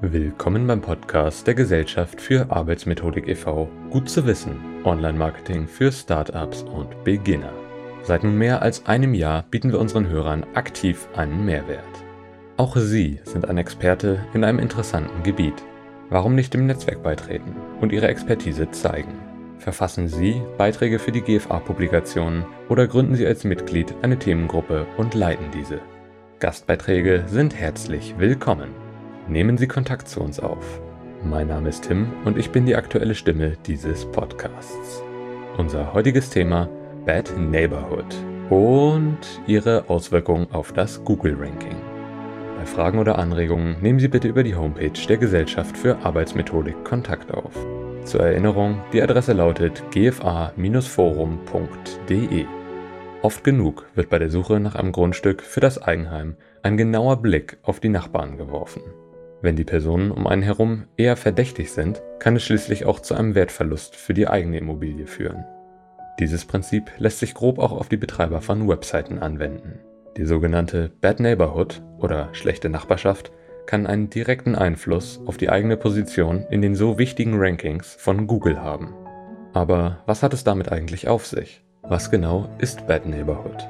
Willkommen beim Podcast der Gesellschaft für Arbeitsmethodik e.V. Gut zu wissen. Online-Marketing für Startups und Beginner. Seit nun mehr als einem Jahr bieten wir unseren Hörern aktiv einen Mehrwert. Auch Sie sind ein Experte in einem interessanten Gebiet. Warum nicht im Netzwerk beitreten und Ihre Expertise zeigen? Verfassen Sie Beiträge für die GFA-Publikationen oder gründen Sie als Mitglied eine Themengruppe und leiten diese. Gastbeiträge sind herzlich willkommen. Nehmen Sie Kontakt zu uns auf. Mein Name ist Tim und ich bin die aktuelle Stimme dieses Podcasts. Unser heutiges Thema Bad Neighborhood und ihre Auswirkungen auf das Google-Ranking. Bei Fragen oder Anregungen nehmen Sie bitte über die Homepage der Gesellschaft für Arbeitsmethodik Kontakt auf. Zur Erinnerung, die Adresse lautet gfa-forum.de. Oft genug wird bei der Suche nach einem Grundstück für das Eigenheim ein genauer Blick auf die Nachbarn geworfen. Wenn die Personen um einen herum eher verdächtig sind, kann es schließlich auch zu einem Wertverlust für die eigene Immobilie führen. Dieses Prinzip lässt sich grob auch auf die Betreiber von Webseiten anwenden. Die sogenannte Bad Neighborhood oder schlechte Nachbarschaft kann einen direkten Einfluss auf die eigene Position in den so wichtigen Rankings von Google haben. Aber was hat es damit eigentlich auf sich? Was genau ist Bad Neighborhood?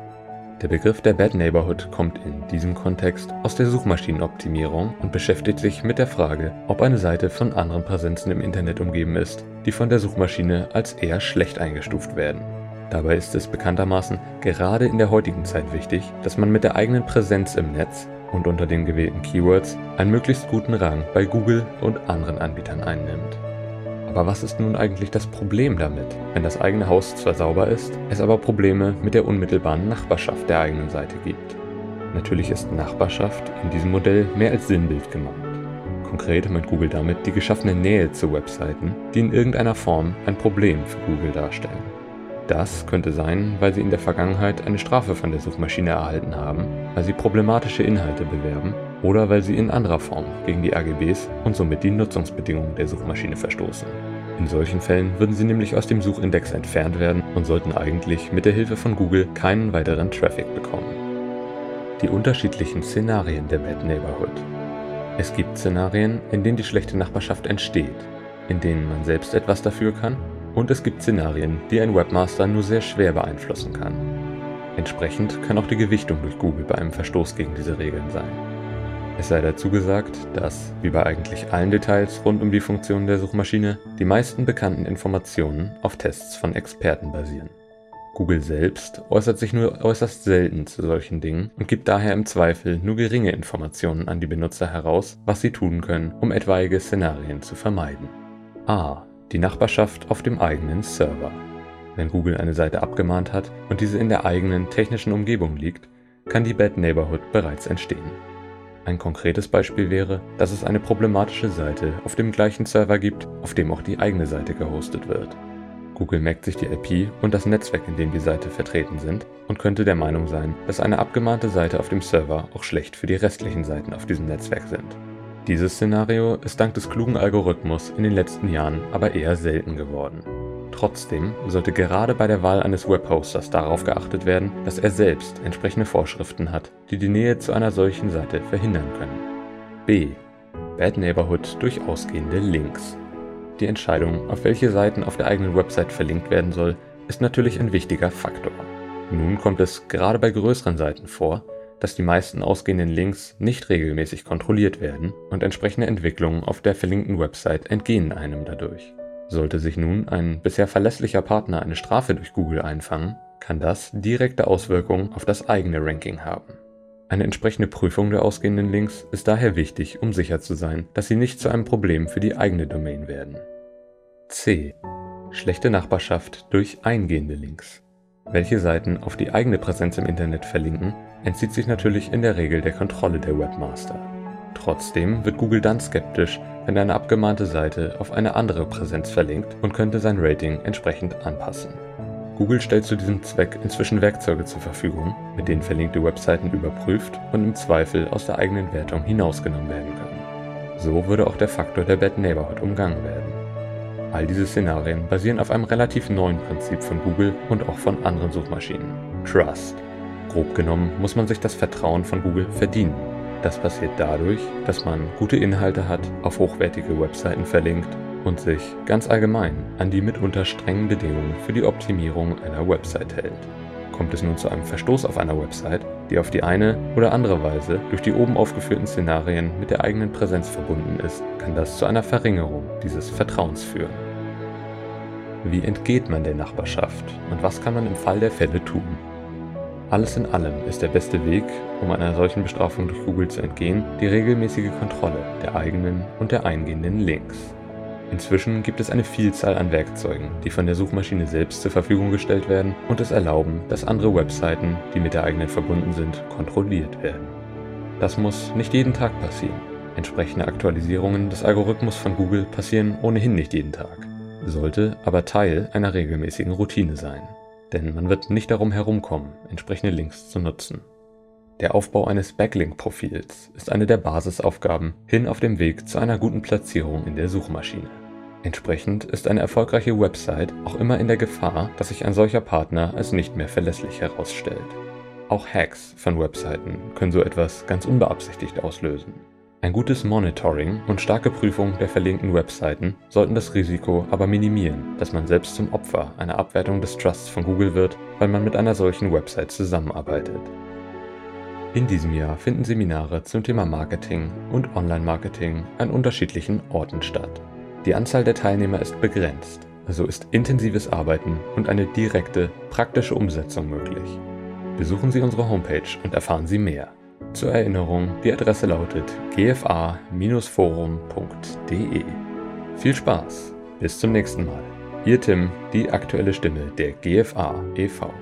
Der Begriff der Bad Neighborhood kommt in diesem Kontext aus der Suchmaschinenoptimierung und beschäftigt sich mit der Frage, ob eine Seite von anderen Präsenzen im Internet umgeben ist, die von der Suchmaschine als eher schlecht eingestuft werden. Dabei ist es bekanntermaßen gerade in der heutigen Zeit wichtig, dass man mit der eigenen Präsenz im Netz und unter den gewählten Keywords einen möglichst guten Rang bei Google und anderen Anbietern einnimmt. Aber was ist nun eigentlich das Problem damit, wenn das eigene Haus zwar sauber ist, es aber Probleme mit der unmittelbaren Nachbarschaft der eigenen Seite gibt? Natürlich ist Nachbarschaft in diesem Modell mehr als Sinnbild gemeint. Konkret meint Google damit die geschaffene Nähe zu Webseiten, die in irgendeiner Form ein Problem für Google darstellen. Das könnte sein, weil sie in der Vergangenheit eine Strafe von der Suchmaschine erhalten haben, weil sie problematische Inhalte bewerben oder weil sie in anderer Form gegen die AGBs und somit die Nutzungsbedingungen der Suchmaschine verstoßen. In solchen Fällen würden sie nämlich aus dem Suchindex entfernt werden und sollten eigentlich mit der Hilfe von Google keinen weiteren Traffic bekommen. Die unterschiedlichen Szenarien der Bad Neighborhood. Es gibt Szenarien, in denen die schlechte Nachbarschaft entsteht, in denen man selbst etwas dafür kann, und es gibt Szenarien, die ein Webmaster nur sehr schwer beeinflussen kann. Entsprechend kann auch die Gewichtung durch Google bei einem Verstoß gegen diese Regeln sein. Es sei dazu gesagt, dass, wie bei eigentlich allen Details rund um die Funktion der Suchmaschine, die meisten bekannten Informationen auf Tests von Experten basieren. Google selbst äußert sich nur äußerst selten zu solchen Dingen und gibt daher im Zweifel nur geringe Informationen an die Benutzer heraus, was sie tun können, um etwaige Szenarien zu vermeiden. A. Die Nachbarschaft auf dem eigenen Server. Wenn Google eine Seite abgemahnt hat und diese in der eigenen technischen Umgebung liegt, kann die Bad Neighborhood bereits entstehen. Ein konkretes Beispiel wäre, dass es eine problematische Seite auf dem gleichen Server gibt, auf dem auch die eigene Seite gehostet wird. Google merkt sich die IP und das Netzwerk, in dem die Seite vertreten sind, und könnte der Meinung sein, dass eine abgemahnte Seite auf dem Server auch schlecht für die restlichen Seiten auf diesem Netzwerk sind. Dieses Szenario ist dank des klugen Algorithmus in den letzten Jahren aber eher selten geworden. Trotzdem sollte gerade bei der Wahl eines Webhosters darauf geachtet werden, dass er selbst entsprechende Vorschriften hat, die die Nähe zu einer solchen Seite verhindern können. B. Bad Neighborhood durch ausgehende Links. Die Entscheidung, auf welche Seiten auf der eigenen Website verlinkt werden soll, ist natürlich ein wichtiger Faktor. Nun kommt es gerade bei größeren Seiten vor, dass die meisten ausgehenden Links nicht regelmäßig kontrolliert werden und entsprechende Entwicklungen auf der verlinkten Website entgehen einem dadurch. Sollte sich nun ein bisher verlässlicher Partner eine Strafe durch Google einfangen, kann das direkte Auswirkungen auf das eigene Ranking haben. Eine entsprechende Prüfung der ausgehenden Links ist daher wichtig, um sicher zu sein, dass sie nicht zu einem Problem für die eigene Domain werden. C. Schlechte Nachbarschaft durch eingehende Links. Welche Seiten auf die eigene Präsenz im Internet verlinken, entzieht sich natürlich in der Regel der Kontrolle der Webmaster. Trotzdem wird Google dann skeptisch, wenn eine abgemahnte Seite auf eine andere Präsenz verlinkt und könnte sein Rating entsprechend anpassen. Google stellt zu diesem Zweck inzwischen Werkzeuge zur Verfügung, mit denen verlinkte Webseiten überprüft und im Zweifel aus der eigenen Wertung hinausgenommen werden können. So würde auch der Faktor der Bad Neighborhood umgangen werden. All diese Szenarien basieren auf einem relativ neuen Prinzip von Google und auch von anderen Suchmaschinen. Trust. Grob genommen muss man sich das Vertrauen von Google verdienen. Das passiert dadurch, dass man gute Inhalte hat, auf hochwertige Webseiten verlinkt und sich ganz allgemein an die mitunter strengen Bedingungen für die Optimierung einer Website hält. Kommt es nun zu einem Verstoß auf einer Website, die auf die eine oder andere Weise durch die oben aufgeführten Szenarien mit der eigenen Präsenz verbunden ist, kann das zu einer Verringerung dieses Vertrauens führen. Wie entgeht man der Nachbarschaft und was kann man im Fall der Fälle tun? Alles in allem ist der beste Weg, um einer solchen Bestrafung durch Google zu entgehen, die regelmäßige Kontrolle der eigenen und der eingehenden Links. Inzwischen gibt es eine Vielzahl an Werkzeugen, die von der Suchmaschine selbst zur Verfügung gestellt werden und es erlauben, dass andere Webseiten, die mit der eigenen verbunden sind, kontrolliert werden. Das muss nicht jeden Tag passieren. Entsprechende Aktualisierungen des Algorithmus von Google passieren ohnehin nicht jeden Tag, sollte aber Teil einer regelmäßigen Routine sein. Denn man wird nicht darum herumkommen, entsprechende Links zu nutzen. Der Aufbau eines Backlink-Profils ist eine der Basisaufgaben hin auf dem Weg zu einer guten Platzierung in der Suchmaschine. Entsprechend ist eine erfolgreiche Website auch immer in der Gefahr, dass sich ein solcher Partner als nicht mehr verlässlich herausstellt. Auch Hacks von Webseiten können so etwas ganz unbeabsichtigt auslösen. Ein gutes Monitoring und starke Prüfung der verlinkten Webseiten sollten das Risiko aber minimieren, dass man selbst zum Opfer einer Abwertung des Trusts von Google wird, weil man mit einer solchen Website zusammenarbeitet. In diesem Jahr finden Seminare zum Thema Marketing und Online-Marketing an unterschiedlichen Orten statt. Die Anzahl der Teilnehmer ist begrenzt, also ist intensives Arbeiten und eine direkte, praktische Umsetzung möglich. Besuchen Sie unsere Homepage und erfahren Sie mehr. Zur Erinnerung, die Adresse lautet gfa-forum.de. Viel Spaß, bis zum nächsten Mal. Ihr Tim, die aktuelle Stimme der GFA e.V.